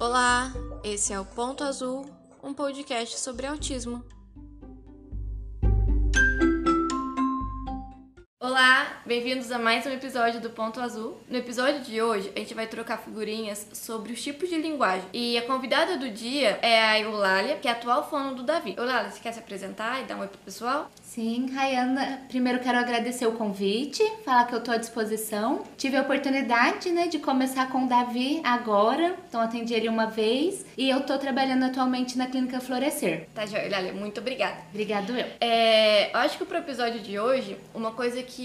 Olá, esse é o Ponto Azul, um podcast sobre autismo. Olá, bem-vindos a mais um episódio do Ponto Azul. No episódio de hoje, a gente vai trocar figurinhas sobre os tipos de linguagem. E a convidada do dia é a Eulália, que é a atual fono do Davi. Eulália, você quer se apresentar e dar um oi pro pessoal? Sim, Rayana, primeiro quero agradecer o convite, falar que eu estou à disposição. Tive a oportunidade, né, de começar com o Davi agora, então atendi ele uma vez e eu estou trabalhando atualmente na Clínica Florescer. Tá, Eulália, muito obrigada. Obrigado eu. É, eu acho que pro episódio de hoje, uma coisa que,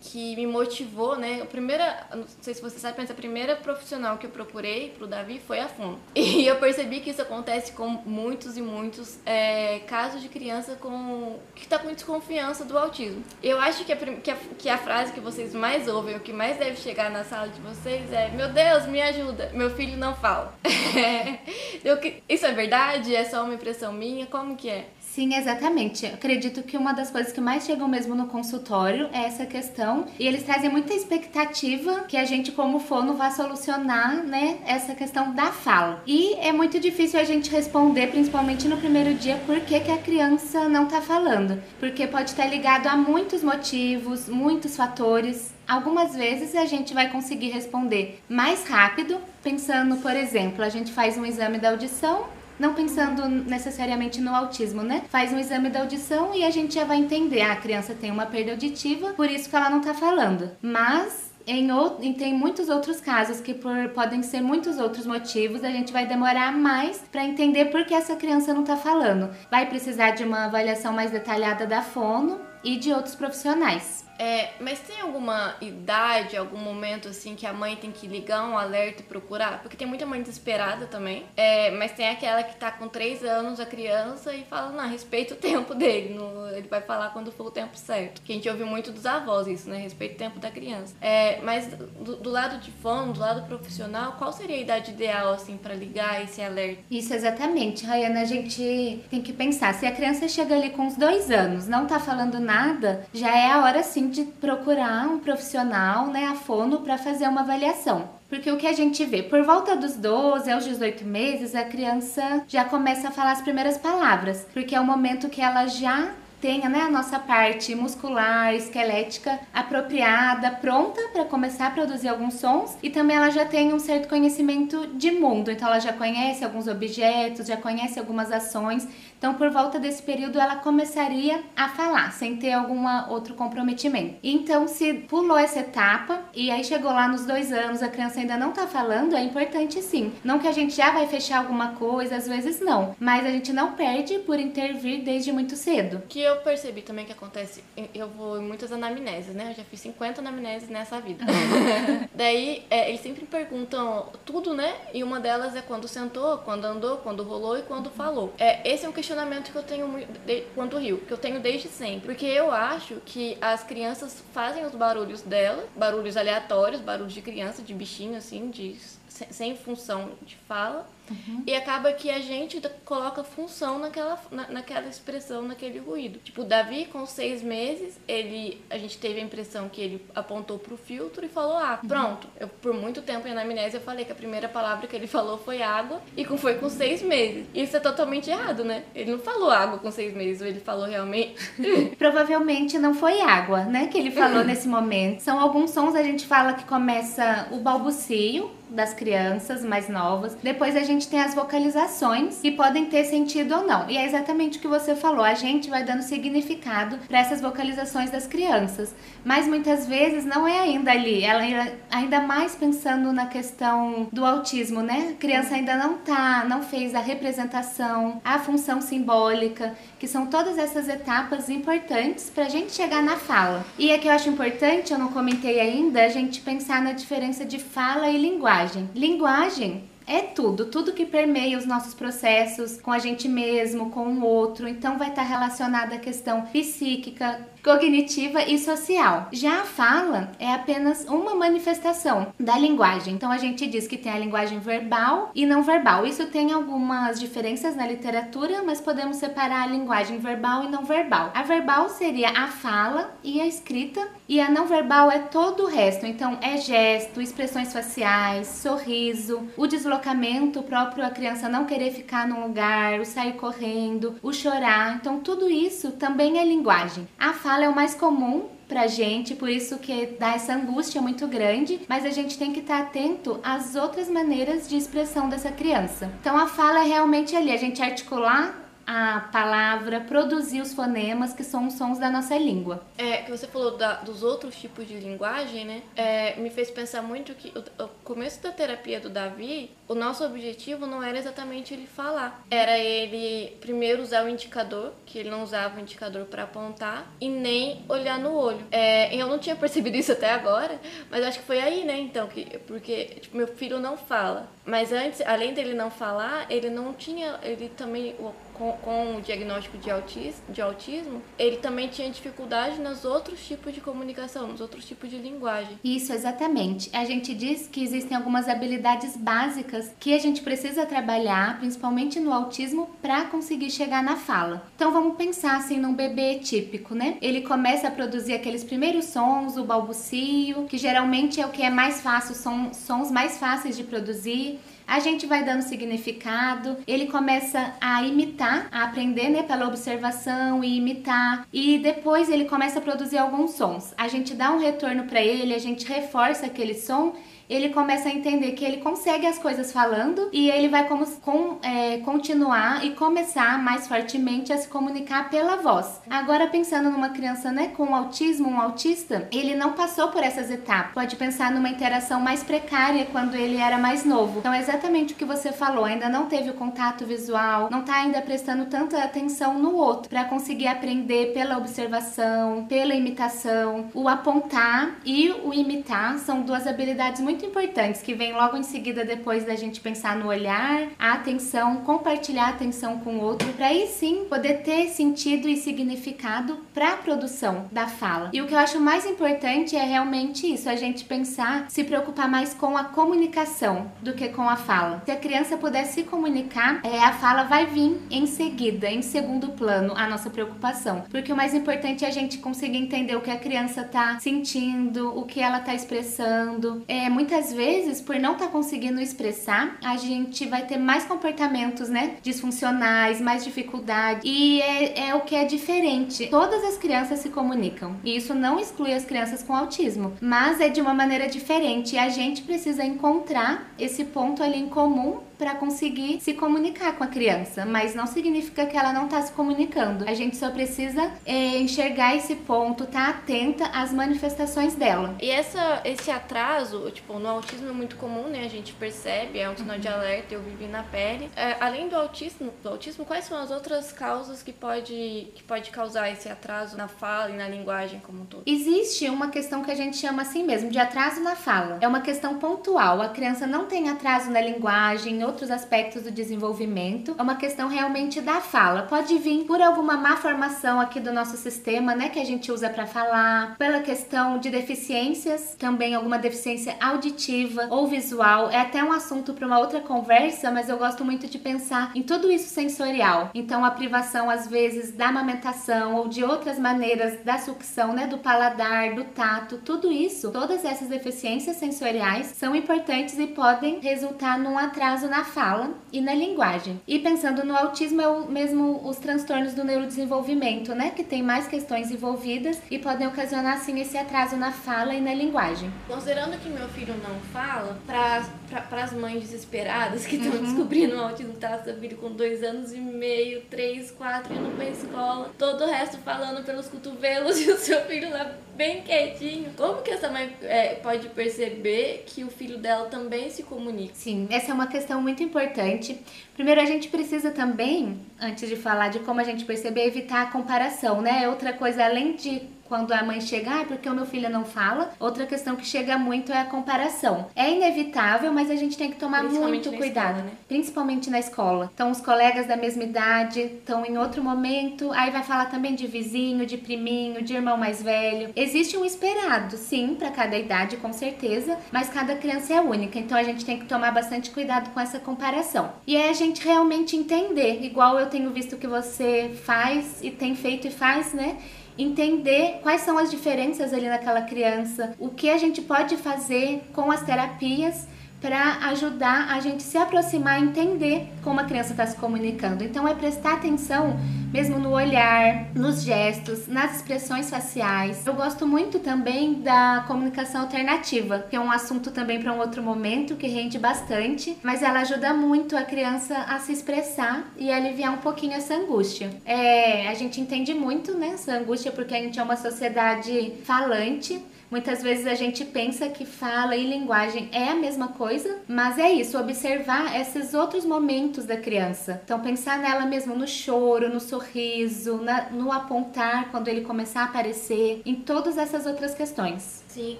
que me motivou, né, a primeira, não sei se você sabe, mas a primeira profissional que eu procurei pro Davi foi a Fono. E eu percebi que isso acontece com muitos e muitos é, casos de criança com que tá com desconfiança do autismo. Eu acho que a, que, a, que a frase que vocês mais ouvem, o que mais deve chegar na sala de vocês é: Meu Deus, me ajuda, meu filho não fala. Eu, isso é verdade? É só uma impressão minha? Como que é? Sim, exatamente. Eu acredito que uma das coisas que mais chegam mesmo no consultório é essa questão. E eles trazem muita expectativa que a gente, como fono, vá solucionar, né, essa questão da fala. E é muito difícil a gente responder, principalmente no primeiro dia, por que, que a criança não tá falando. Porque pode estar ligado a muitos motivos, muitos fatores. Algumas vezes a gente vai conseguir responder mais rápido, pensando, por exemplo, a gente faz um exame da audição não pensando necessariamente no autismo, né? Faz um exame da audição e a gente já vai entender, ah, a criança tem uma perda auditiva, por isso que ela não tá falando. Mas em, em, tem muitos outros casos que por, podem ser muitos outros motivos, a gente vai demorar mais para entender por que essa criança não está falando. Vai precisar de uma avaliação mais detalhada da fono e de outros profissionais. É, mas tem alguma idade, algum momento assim que a mãe tem que ligar um alerta e procurar? Porque tem muita mãe desesperada também. É, mas tem aquela que tá com 3 anos a criança e fala, não, respeita o tempo dele. Ele vai falar quando for o tempo certo. Que a gente ouve muito dos avós isso, né? Respeita o tempo da criança. É, mas do, do, lado de fono, do lado profissional, qual seria a idade ideal assim para ligar esse alerta? Isso exatamente, Rayana. A gente tem que pensar, se a criança chega ali com uns dois anos, não tá falando nada, já é a hora sim de procurar um profissional, né, a fono, para fazer uma avaliação. Porque o que a gente vê, por volta dos 12 aos 18 meses, a criança já começa a falar as primeiras palavras, porque é o momento que ela já tenha né, a nossa parte muscular, esquelética apropriada, pronta para começar a produzir alguns sons. E também ela já tem um certo conhecimento de mundo, então ela já conhece alguns objetos, já conhece algumas ações, então, por volta desse período, ela começaria a falar, sem ter algum outro comprometimento. Então, se pulou essa etapa e aí chegou lá nos dois anos, a criança ainda não tá falando, é importante sim. Não que a gente já vai fechar alguma coisa, às vezes não, mas a gente não perde por intervir desde muito cedo. Que eu percebi também que acontece, eu vou em muitas anamneses, né? Eu já fiz 50 anamneses nessa vida. Daí, é, eles sempre perguntam tudo, né? E uma delas é quando sentou, quando andou, quando rolou e quando falou. É, esse é um questionamento questionamento que eu tenho quanto ao Rio, que eu tenho desde sempre. Porque eu acho que as crianças fazem os barulhos dela, barulhos aleatórios, barulhos de criança, de bichinho, assim, de, sem função de fala. Uhum. E acaba que a gente coloca função naquela, na, naquela expressão, naquele ruído. Tipo, o Davi, com seis meses, ele, a gente teve a impressão que ele apontou pro filtro e falou água. Uhum. Pronto. Eu, por muito tempo em anamnese eu falei que a primeira palavra que ele falou foi água e com, foi com seis meses. Isso é totalmente errado, né? Ele não falou água com seis meses, ele falou realmente. Provavelmente não foi água, né? Que ele falou nesse momento. São alguns sons a gente fala que começa o balbucio das crianças mais novas. Depois a gente tem as vocalizações que podem ter sentido ou não. E é exatamente o que você falou, a gente vai dando significado para essas vocalizações das crianças. Mas muitas vezes não é ainda ali, ela ainda mais pensando na questão do autismo, né? A criança ainda não tá, não fez a representação, a função simbólica, que são todas essas etapas importantes para a gente chegar na fala. E é que eu acho importante, eu não comentei ainda, a gente pensar na diferença de fala e linguagem linguagem. É tudo, tudo que permeia os nossos processos com a gente mesmo, com o outro. Então vai estar relacionada à questão psíquica, cognitiva e social. Já a fala é apenas uma manifestação da linguagem. Então a gente diz que tem a linguagem verbal e não verbal. Isso tem algumas diferenças na literatura, mas podemos separar a linguagem verbal e não verbal. A verbal seria a fala e a escrita, e a não verbal é todo o resto. Então é gesto, expressões faciais, sorriso, o deslocamento deslocamento, o próprio a criança não querer ficar num lugar, o sair correndo, o chorar. Então, tudo isso também é linguagem. A fala é o mais comum pra gente, por isso que dá essa angústia muito grande, mas a gente tem que estar atento às outras maneiras de expressão dessa criança. Então a fala é realmente ali, a gente articular a palavra, produzir os fonemas que são os sons da nossa língua. É, que você falou da, dos outros tipos de linguagem, né? É, me fez pensar muito que o, o, começo da terapia do Davi, o nosso objetivo não era exatamente ele falar. Era ele primeiro usar o indicador, que ele não usava o indicador para apontar, e nem olhar no olho. É, eu não tinha percebido isso até agora, mas acho que foi aí, né? Então, que, porque tipo, meu filho não fala. Mas antes, além dele não falar, ele não tinha, ele também com, com o diagnóstico de autismo, de autismo, ele também tinha dificuldade nos outros tipos de comunicação, nos outros tipos de linguagem. Isso, exatamente. A gente diz que existem algumas habilidades básicas que a gente precisa trabalhar, principalmente no autismo, para conseguir chegar na fala. Então vamos pensar assim num bebê típico, né? Ele começa a produzir aqueles primeiros sons, o balbucio, que geralmente é o que é mais fácil, são sons mais fáceis de produzir a gente vai dando significado, ele começa a imitar, a aprender né, pela observação e imitar, e depois ele começa a produzir alguns sons. A gente dá um retorno para ele, a gente reforça aquele som ele começa a entender que ele consegue as coisas falando e ele vai como, com, é, continuar e começar mais fortemente a se comunicar pela voz. Agora, pensando numa criança né, com autismo, um autista, ele não passou por essas etapas. Pode pensar numa interação mais precária quando ele era mais novo. Então, é exatamente o que você falou, ainda não teve o contato visual, não está ainda prestando tanta atenção no outro para conseguir aprender pela observação, pela imitação. O apontar e o imitar são duas habilidades muito muito importantes que vêm logo em seguida depois da gente pensar no olhar, a atenção, compartilhar a atenção com o outro, para aí sim poder ter sentido e significado para a produção da fala. E o que eu acho mais importante é realmente isso, a gente pensar, se preocupar mais com a comunicação do que com a fala. Se a criança puder se comunicar, é, a fala vai vir em seguida, em segundo plano, a nossa preocupação. Porque o mais importante é a gente conseguir entender o que a criança está sentindo, o que ela está expressando. É muito muitas vezes, por não estar tá conseguindo expressar, a gente vai ter mais comportamentos, né, disfuncionais, mais dificuldade. E é, é o que é diferente. Todas as crianças se comunicam. E isso não exclui as crianças com autismo, mas é de uma maneira diferente. E a gente precisa encontrar esse ponto ali em comum para conseguir se comunicar com a criança, mas não significa que ela não está se comunicando. A gente só precisa é, enxergar esse ponto, estar tá atenta às manifestações dela. E essa, esse atraso, tipo, no autismo é muito comum, né? A gente percebe, é um sinal de alerta, eu vivi na pele. É, além do autismo, do autismo, quais são as outras causas que pode, que pode causar esse atraso na fala e na linguagem como um todo? Existe uma questão que a gente chama assim mesmo, de atraso na fala. É uma questão pontual. A criança não tem atraso na linguagem, outros aspectos do desenvolvimento. É uma questão realmente da fala. Pode vir por alguma má formação aqui do nosso sistema, né, que a gente usa para falar, pela questão de deficiências, também alguma deficiência auditiva ou visual. É até um assunto para uma outra conversa, mas eu gosto muito de pensar em tudo isso sensorial. Então, a privação às vezes da amamentação ou de outras maneiras da sucção, né, do paladar, do tato, tudo isso, todas essas deficiências sensoriais são importantes e podem resultar num atraso na fala e na linguagem. E pensando no autismo, é o mesmo os transtornos do neurodesenvolvimento, né? Que tem mais questões envolvidas e podem ocasionar, assim, esse atraso na fala e na linguagem. Considerando que meu filho não fala, para as mães desesperadas que estão uhum. descobrindo o autismo, tá? Seu filho com dois anos e meio, três, quatro, indo pra escola, todo o resto falando pelos cotovelos e o seu filho lá bem quietinho. Como que essa mãe é, pode perceber que o filho dela também se comunica? Sim, essa é uma questão muito importante. Primeiro, a gente precisa também, antes de falar de como a gente perceber, evitar a comparação, né? Outra coisa, além de quando a mãe chega, ah, porque o meu filho não fala. Outra questão que chega muito é a comparação. É inevitável, mas a gente tem que tomar muito cuidado, escola, né? principalmente na escola. Então, os colegas da mesma idade estão em outro momento, aí vai falar também de vizinho, de priminho, de irmão mais velho. Existe um esperado, sim, para cada idade, com certeza, mas cada criança é única, então a gente tem que tomar bastante cuidado com essa comparação. E é a gente realmente entender, igual eu tenho visto que você faz e tem feito e faz, né? Entender quais são as diferenças ali naquela criança, o que a gente pode fazer com as terapias para ajudar a gente se aproximar e entender como a criança está se comunicando. Então é prestar atenção mesmo no olhar, nos gestos, nas expressões faciais. Eu gosto muito também da comunicação alternativa, que é um assunto também para um outro momento que rende bastante, mas ela ajuda muito a criança a se expressar e aliviar um pouquinho essa angústia. É, a gente entende muito né, essa angústia porque a gente é uma sociedade falante Muitas vezes a gente pensa que fala e linguagem é a mesma coisa, mas é isso, observar esses outros momentos da criança. Então, pensar nela mesmo no choro, no sorriso, na, no apontar quando ele começar a aparecer, em todas essas outras questões. Sim,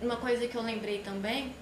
uma coisa que eu lembrei também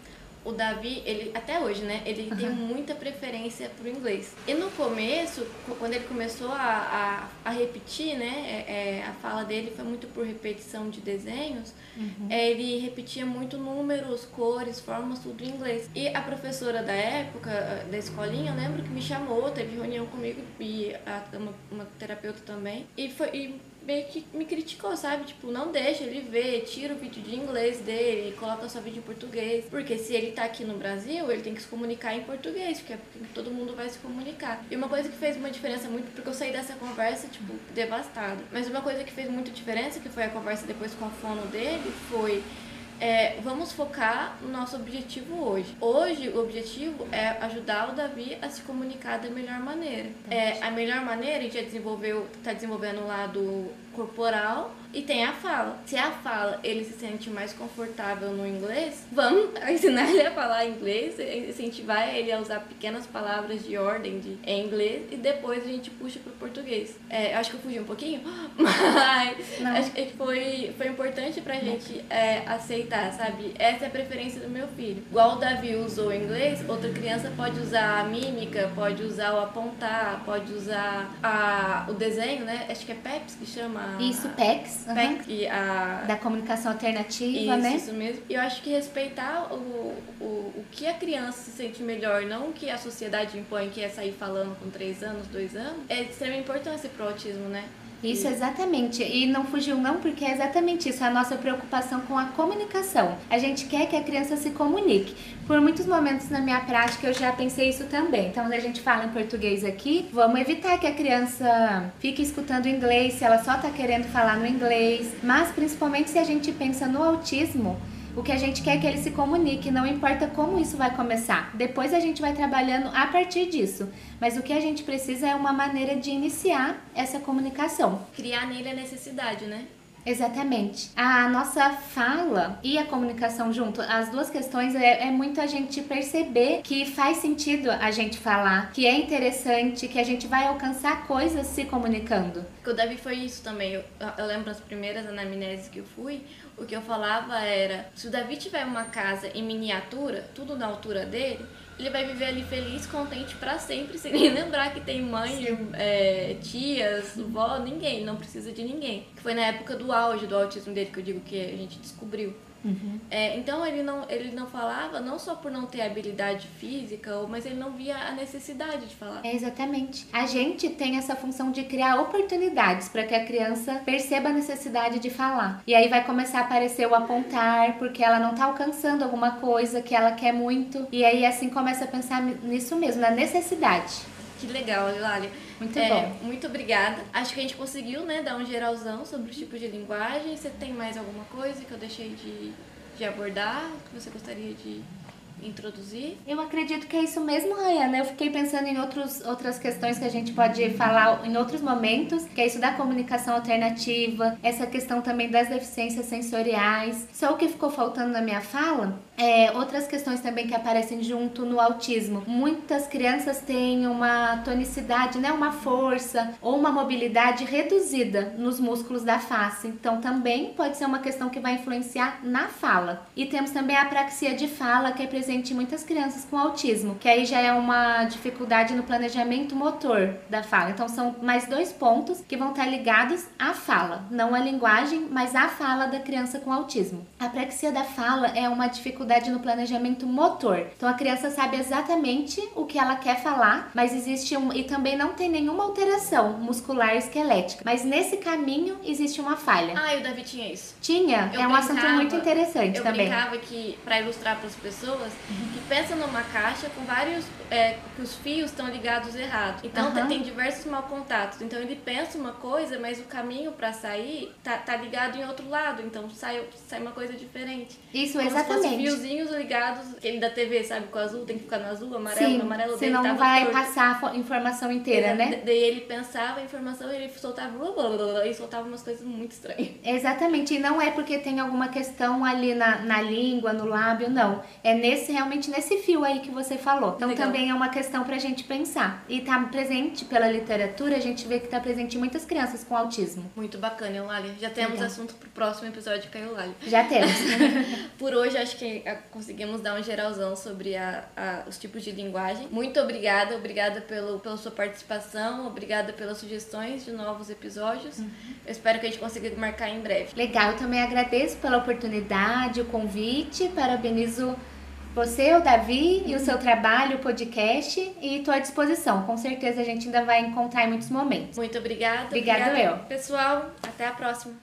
o Davi, ele até hoje, né? Ele uhum. tem muita preferência pro inglês. E no começo, quando ele começou a, a, a repetir, né? É, é, a fala dele foi muito por repetição de desenhos. Uhum. É, ele repetia muito números, cores, formas, tudo em inglês. E a professora da época, da escolinha, eu lembro que me chamou, teve reunião comigo e a, uma, uma terapeuta também. E foi. E meio que me criticou, sabe? Tipo, não deixa ele ver, tira o vídeo de inglês dele, coloca só vídeo em português. Porque se ele tá aqui no Brasil, ele tem que se comunicar em português, porque é porque todo mundo vai se comunicar. E uma coisa que fez uma diferença muito, porque eu saí dessa conversa, tipo, devastada. Mas uma coisa que fez muita diferença, que foi a conversa depois com a fono dele, foi é, vamos focar no nosso objetivo hoje. Hoje, o objetivo é ajudar o Davi a se comunicar da melhor maneira. É, a melhor maneira, a gente já desenvolveu, está desenvolvendo o lado corporal e tem a fala. Se a fala ele se sente mais confortável no inglês, vamos ensinar ele a falar inglês, incentivar ele a usar pequenas palavras de ordem de, em inglês e depois a gente puxa pro português. É, acho que eu fugi um pouquinho, mas Não. acho que foi, foi importante pra gente é, aceitar, sabe? Essa é a preferência do meu filho. Igual o Davi usou o inglês, outra criança pode usar a mímica, pode usar o apontar, pode usar a, o desenho, né? Acho que é PEPS que chama. Isso, PEX. Uhum. PEC, e a... Da comunicação alternativa, isso, né? Isso mesmo. E eu acho que respeitar o, o, o que a criança se sente melhor, não o que a sociedade impõe, que é sair falando com 3 anos, 2 anos, é de extrema importância pro autismo, né? Isso, exatamente. E não fugiu não, porque é exatamente isso, a nossa preocupação com a comunicação. A gente quer que a criança se comunique. Por muitos momentos na minha prática eu já pensei isso também. Então, quando a gente fala em português aqui, vamos evitar que a criança fique escutando inglês se ela só está querendo falar no inglês. Mas, principalmente se a gente pensa no autismo, o que a gente quer é que ele se comunique, não importa como isso vai começar. Depois a gente vai trabalhando a partir disso. Mas o que a gente precisa é uma maneira de iniciar essa comunicação. Criar nele a necessidade, né? Exatamente. A nossa fala e a comunicação junto, as duas questões é, é, muito a gente perceber que faz sentido a gente falar, que é interessante, que a gente vai alcançar coisas se comunicando. O Davi foi isso também. Eu, eu lembro as primeiras anamneses que eu fui, o que eu falava era: se o Davi tiver uma casa em miniatura, tudo na altura dele, ele vai viver ali feliz, contente para sempre, sem nem lembrar que tem mãe, é, tias, vó, ninguém, não precisa de ninguém. Que foi na época do auge do autismo dele que eu digo que a gente descobriu. Uhum. É, então ele não, ele não falava não só por não ter habilidade física, mas ele não via a necessidade de falar. É exatamente. A gente tem essa função de criar oportunidades para que a criança perceba a necessidade de falar. E aí vai começar a aparecer o apontar, porque ela não está alcançando alguma coisa que ela quer muito. E aí assim começa a pensar nisso mesmo, na necessidade. Que legal, Lália. Muito é, bom. Muito obrigada. Acho que a gente conseguiu, né, dar um geralzão sobre os tipos de linguagem. Você tem mais alguma coisa que eu deixei de, de abordar, que você gostaria de introduzir? Eu acredito que é isso mesmo, Rayana. Eu fiquei pensando em outros, outras questões que a gente pode falar em outros momentos, que é isso da comunicação alternativa, essa questão também das deficiências sensoriais. Só o que ficou faltando na minha fala é outras questões também que aparecem junto no autismo. Muitas crianças têm uma tonicidade, né, uma força ou uma mobilidade reduzida nos músculos da face. Então também pode ser uma questão que vai influenciar na fala. E temos também a apraxia de fala, que é presente presente muitas crianças com autismo, que aí já é uma dificuldade no planejamento motor da fala. Então são mais dois pontos que vão estar ligados à fala, não à linguagem, mas à fala da criança com autismo. A apraxia da fala é uma dificuldade dificuldade no planejamento motor. Então a criança sabe exatamente o que ela quer falar, mas existe um e também não tem nenhuma alteração muscular esquelética. Mas nesse caminho existe uma falha. Ah, e o Davi tinha isso. Tinha, Eu é um assunto muito interessante Eu também. brincava que, pra ilustrar para as pessoas, que pensa numa caixa com vários. É, que os fios estão ligados errado. Então Aham. tem diversos mal contatos. Então ele pensa uma coisa, mas o caminho pra sair tá, tá ligado em outro lado. Então sai, sai uma coisa diferente. Isso, Como exatamente. Fiozinhos ligados, aquele da TV, sabe? Com o azul tem que ficar no azul, amarelo, Sim, no amarelo dele senão não vai torto. passar a fo- informação inteira, né? Daí ele pensava a informação e ele soltava blá, blá, blá, blá, e soltava umas coisas muito estranhas. Exatamente, e não é porque tem alguma questão ali na, na língua, no lábio, não. É nesse realmente nesse fio aí que você falou. Então Legal. também é uma questão pra gente pensar. E tá presente pela literatura, a gente vê que tá presente em muitas crianças com autismo. Muito bacana, Eulália. Já temos Legal. assunto pro próximo episódio de Eulália. Já temos. Por hoje, acho que conseguimos dar um geralzão sobre a- a- os tipos de linguagem. Muito obrigada, obrigada pelo, pela sua participação, obrigada pelas sugestões de novos episódios. Uhum. Eu espero que a gente consiga marcar em breve. Legal, eu também agradeço pela oportunidade, o convite, parabenizo você, o Davi, e o seu trabalho, o podcast, e estou à disposição. Com certeza a gente ainda vai encontrar em muitos momentos. Muito obrigada. Obrigada, obrigada eu. Pessoal, até a próxima.